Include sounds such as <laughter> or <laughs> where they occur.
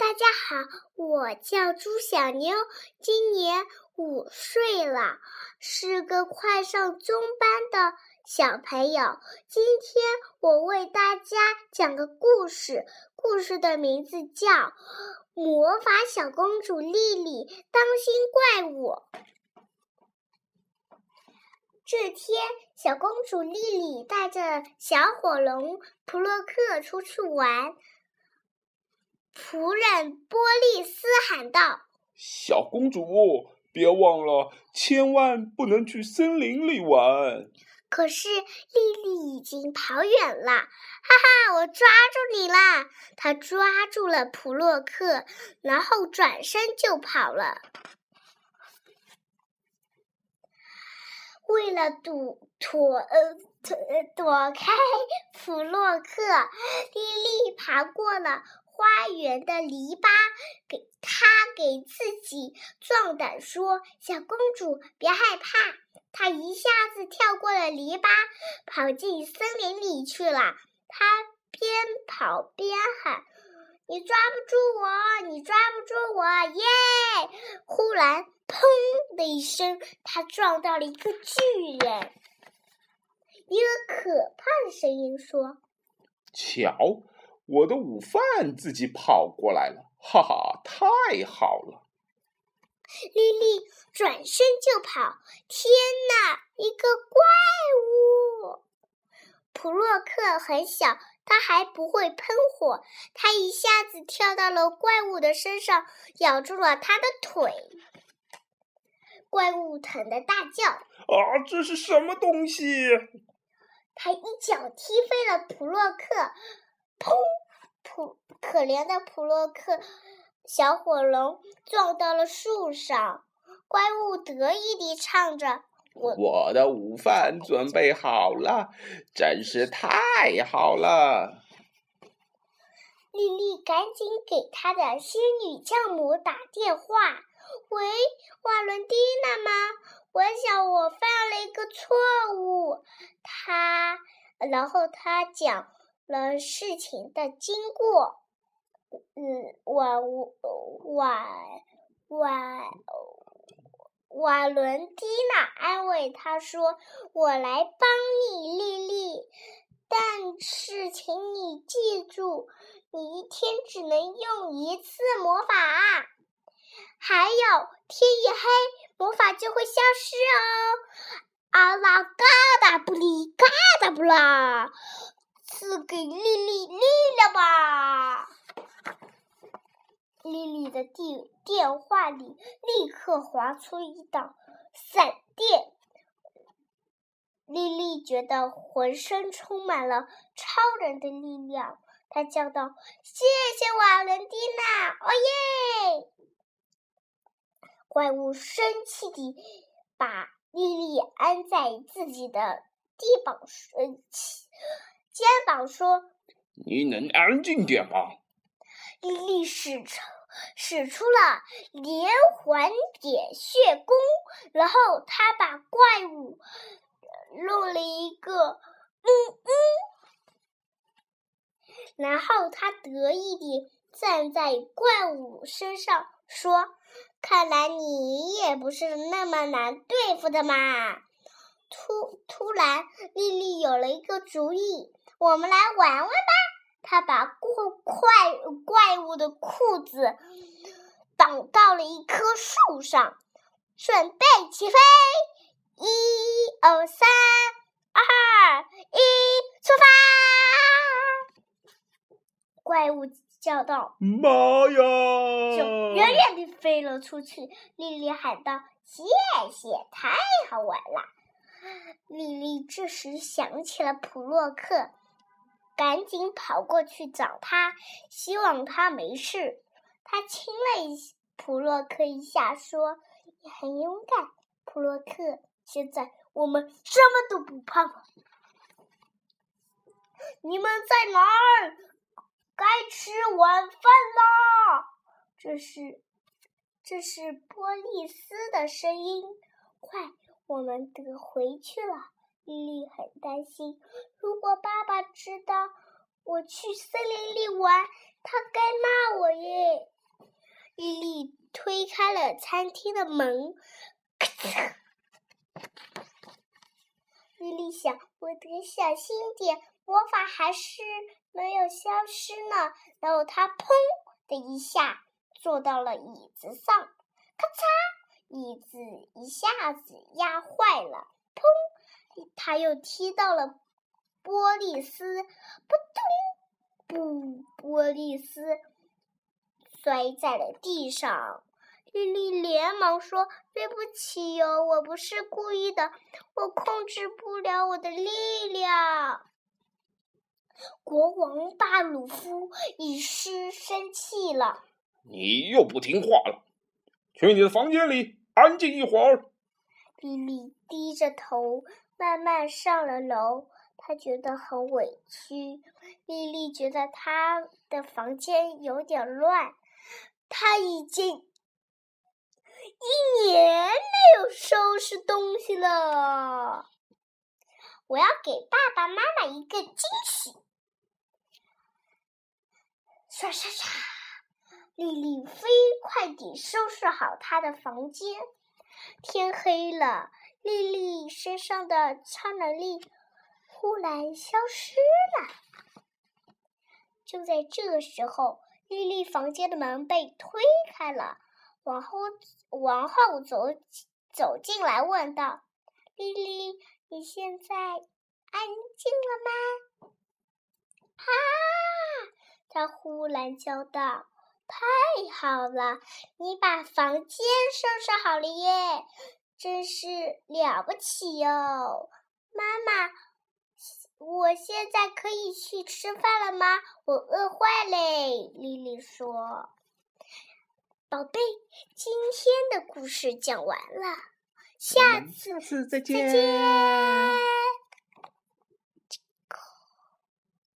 大家好，我叫朱小妞，今年五岁了，是个快上中班的小朋友。今天我为大家讲个故事，故事的名字叫《魔法小公主莉莉当心怪物》。这天，小公主莉莉带着小火龙普洛克出去玩。仆人波利斯喊道：“小公主，别忘了，千万不能去森林里玩。”可是莉莉已经跑远了。哈哈，我抓住你啦！她抓住了普洛克，然后转身就跑了。为了躲躲呃躲躲开 <laughs> 普洛克，莉莉爬过了。花园的篱笆，给他给自己壮胆说：“小公主，别害怕。”他一下子跳过了篱笆，跑进森林里去了。他边跑边喊：“你抓不住我，你抓不住我！”耶！忽然，砰的一声，他撞到了一个巨人。一个可怕的声音说：“瞧。”我的午饭自己跑过来了，哈哈，太好了！莉莉转身就跑，天哪，一个怪物！普洛克很小，他还不会喷火，他一下子跳到了怪物的身上，咬住了他的腿。怪物疼得大叫：“啊，这是什么东西？”他一脚踢飞了普洛克。砰！普可怜的普洛克小火龙撞到了树上，怪物得意地唱着：“我我的午饭准备好了，真是太好了。”丽丽赶紧给她的仙女教母打电话：“喂，瓦伦蒂娜吗？我想我犯了一个错误。”她，然后她讲。了事情的经过，嗯，瓦瓦瓦瓦伦蒂娜安慰他说：“我来帮你，莉莉，但是请你记住，你一天只能用一次魔法，还有天一黑，魔法就会消失哦。”阿拉嘎达布里嘎达布啦。赐给丽丽力量吧！丽丽的电电话里立刻划出一道闪电，丽丽觉得浑身充满了超人的力量，她叫道：“谢谢瓦伦蒂娜！”哦耶！怪物生气地把丽丽安在自己的地膀上。肩膀说：“你能安静点吗？”莉莉使出使出了连环点穴功，然后她把怪物弄了一个嗯嗯，然后她得意地站在怪物身上说：“看来你也不是那么难对付的嘛。”突突然，莉莉有了一个主意。我们来玩玩吧！他把怪怪怪物的裤子绑到了一棵树上，准备起飞！一、二、三、二、一，出发！怪物叫道：“妈呀！”就远远地飞了出去。丽丽喊道：“谢谢，太好玩了！”丽丽这时想起了普洛克。赶紧跑过去找他，希望他没事。他亲了一普洛克一下，说：“你很勇敢，普洛克。现在我们什么都不怕了。你们在哪儿？该吃晚饭啦！”这是这是波利斯的声音。快，我们得回去了。莉莉很担心，如果爸爸知道我去森林里玩，他该骂我耶！丽丽推开了餐厅的门，咔嚓！丽丽想，我得小心点，魔法还是没有消失呢。然后她砰的一下坐到了椅子上，咔嚓，椅子一下子压坏了。砰，他又踢到了波利斯，扑通，不，波利斯摔在了地上。丽丽连忙说：“对不起哟，我不是故意的，我控制不了我的力量。”国王巴鲁夫一时生气了：“你又不听话了，去你的房间里安静一会儿。”丽丽低着头慢慢上了楼，她觉得很委屈。丽丽觉得她的房间有点乱，她已经。一年没有收拾东西了，我要给爸爸妈妈一个惊喜。刷刷刷，丽丽飞快地收拾好她的房间。天黑了，丽丽身上的超能力忽然消失了。就在这时候，丽丽房间的门被推开了。王后王后走走进来，问道：“丽丽，你现在安静了吗？”啊！她忽然叫道：“太好了，你把房间收拾好了耶，真是了不起哟！”妈妈，我现在可以去吃饭了吗？我饿坏嘞。”丽丽说。宝贝，今天的故事讲完了，下次再见。